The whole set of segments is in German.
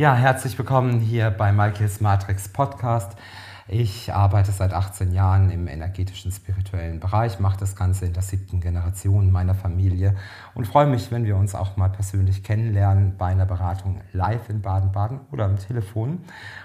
Ja, herzlich willkommen hier bei Michaels Matrix Podcast. Ich arbeite seit 18 Jahren im energetischen spirituellen Bereich, mache das Ganze in der siebten Generation meiner Familie und freue mich, wenn wir uns auch mal persönlich kennenlernen bei einer Beratung live in Baden-Baden oder am Telefon.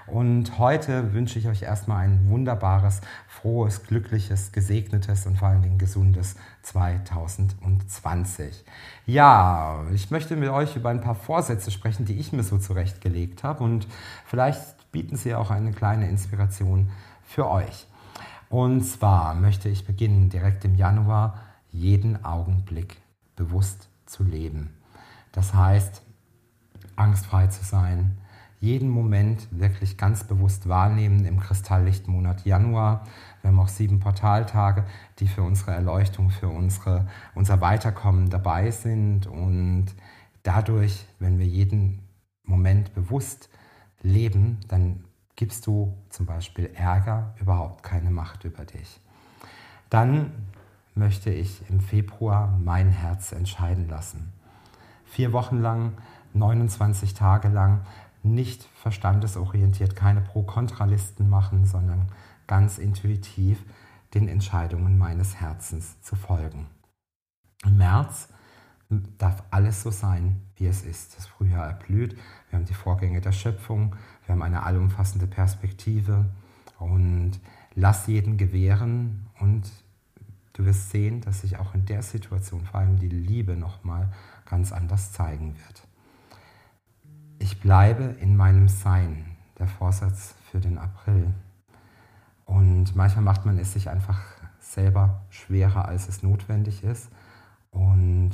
Und heute wünsche ich euch erstmal ein wunderbares, frohes, glückliches, gesegnetes und vor allen Dingen gesundes 2020. Ja, ich möchte mit euch über ein paar Vorsätze sprechen, die ich mir so zurechtgelegt habe und vielleicht bieten sie auch eine kleine Inspiration für euch. Und zwar möchte ich beginnen, direkt im Januar jeden Augenblick bewusst zu leben. Das heißt, angstfrei zu sein, jeden Moment wirklich ganz bewusst wahrnehmen im Kristalllichtmonat Januar. Wir haben auch sieben Portaltage, die für unsere Erleuchtung, für unsere, unser Weiterkommen dabei sind. Und dadurch, wenn wir jeden Moment bewusst leben, dann gibst du zum Beispiel Ärger überhaupt keine Macht über dich. Dann möchte ich im Februar mein Herz entscheiden lassen. Vier Wochen lang, 29 Tage lang, nicht verstandesorientiert, keine Pro-Kontralisten machen, sondern ganz intuitiv den Entscheidungen meines Herzens zu folgen. Im März darf alles so sein, wie es ist. Das Frühjahr erblüht, wir haben die Vorgänge der Schöpfung, wir haben eine allumfassende Perspektive und lass jeden gewähren und du wirst sehen, dass sich auch in der Situation vor allem die Liebe nochmal ganz anders zeigen wird. Ich bleibe in meinem Sein, der Vorsatz für den April. Und manchmal macht man es sich einfach selber schwerer, als es notwendig ist. Und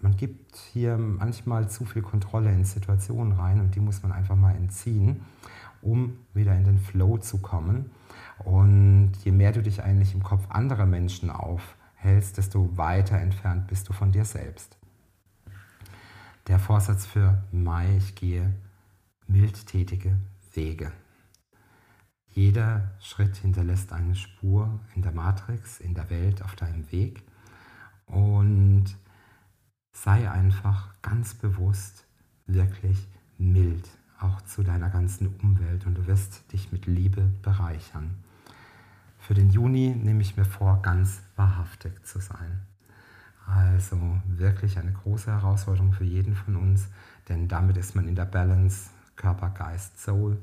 man gibt hier manchmal zu viel Kontrolle in Situationen rein und die muss man einfach mal entziehen, um wieder in den Flow zu kommen. Und je mehr du dich eigentlich im Kopf anderer Menschen aufhältst, desto weiter entfernt bist du von dir selbst. Der Vorsatz für Mai, ich gehe mildtätige Wege. Jeder Schritt hinterlässt eine Spur in der Matrix, in der Welt, auf deinem Weg. Und sei einfach ganz bewusst wirklich mild, auch zu deiner ganzen Umwelt und du wirst dich mit Liebe bereichern. Für den Juni nehme ich mir vor, ganz wahrhaftig zu sein. Also wirklich eine große Herausforderung für jeden von uns, denn damit ist man in der Balance Körper, Geist, Soul.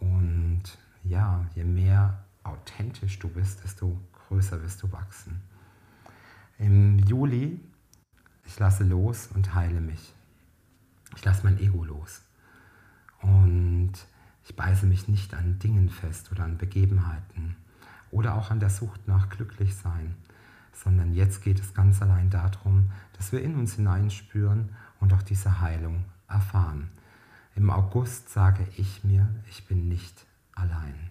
Und ja, je mehr authentisch du bist, desto größer wirst du wachsen. Im Juli ich lasse los und heile mich. Ich lasse mein Ego los. Und ich beiße mich nicht an Dingen fest oder an Begebenheiten oder auch an der Sucht nach Glücklichsein, sondern jetzt geht es ganz allein darum, dass wir in uns hineinspüren und auch diese Heilung erfahren. Im August sage ich mir, ich bin nicht allein.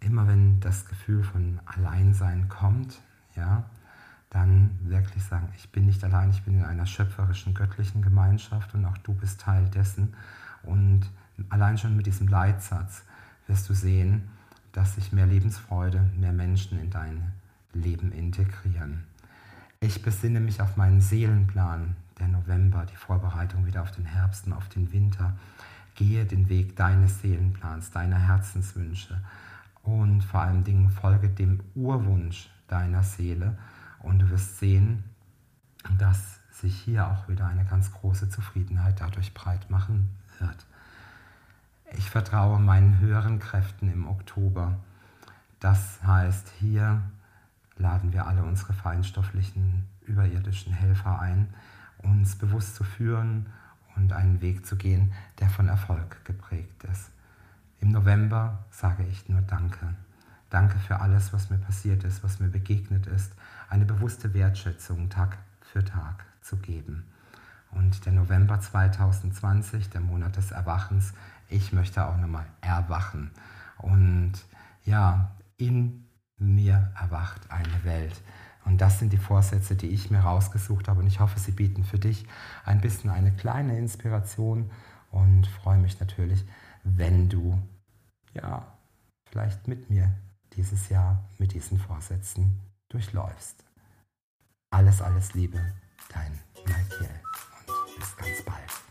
Immer wenn das Gefühl von Alleinsein kommt, ja, dann wirklich sagen, ich bin nicht allein, ich bin in einer schöpferischen, göttlichen Gemeinschaft und auch du bist Teil dessen. Und allein schon mit diesem Leitsatz wirst du sehen, dass sich mehr Lebensfreude, mehr Menschen in dein Leben integrieren. Ich besinne mich auf meinen Seelenplan, der November, die Vorbereitung wieder auf den Herbst und auf den Winter. Gehe den Weg deines Seelenplans, deiner Herzenswünsche und vor allen Dingen folge dem Urwunsch deiner Seele und du wirst sehen, dass sich hier auch wieder eine ganz große Zufriedenheit dadurch breit machen wird. Ich vertraue meinen höheren Kräften im Oktober. Das heißt, hier laden wir alle unsere feinstofflichen, überirdischen Helfer ein, uns bewusst zu führen und einen Weg zu gehen, der von Erfolg geprägt ist. Im November sage ich nur Danke. Danke für alles, was mir passiert ist, was mir begegnet ist, eine bewusste Wertschätzung Tag für Tag zu geben. Und der November 2020, der Monat des Erwachens, ich möchte auch nochmal erwachen. Und ja, in mir erwacht eine Welt. Und das sind die Vorsätze, die ich mir rausgesucht habe. Und ich hoffe, sie bieten für dich ein bisschen eine kleine Inspiration und freue mich natürlich, wenn du ja vielleicht mit mir dieses Jahr mit diesen Vorsätzen durchläufst. Alles, alles Liebe, dein Michael und bis ganz bald.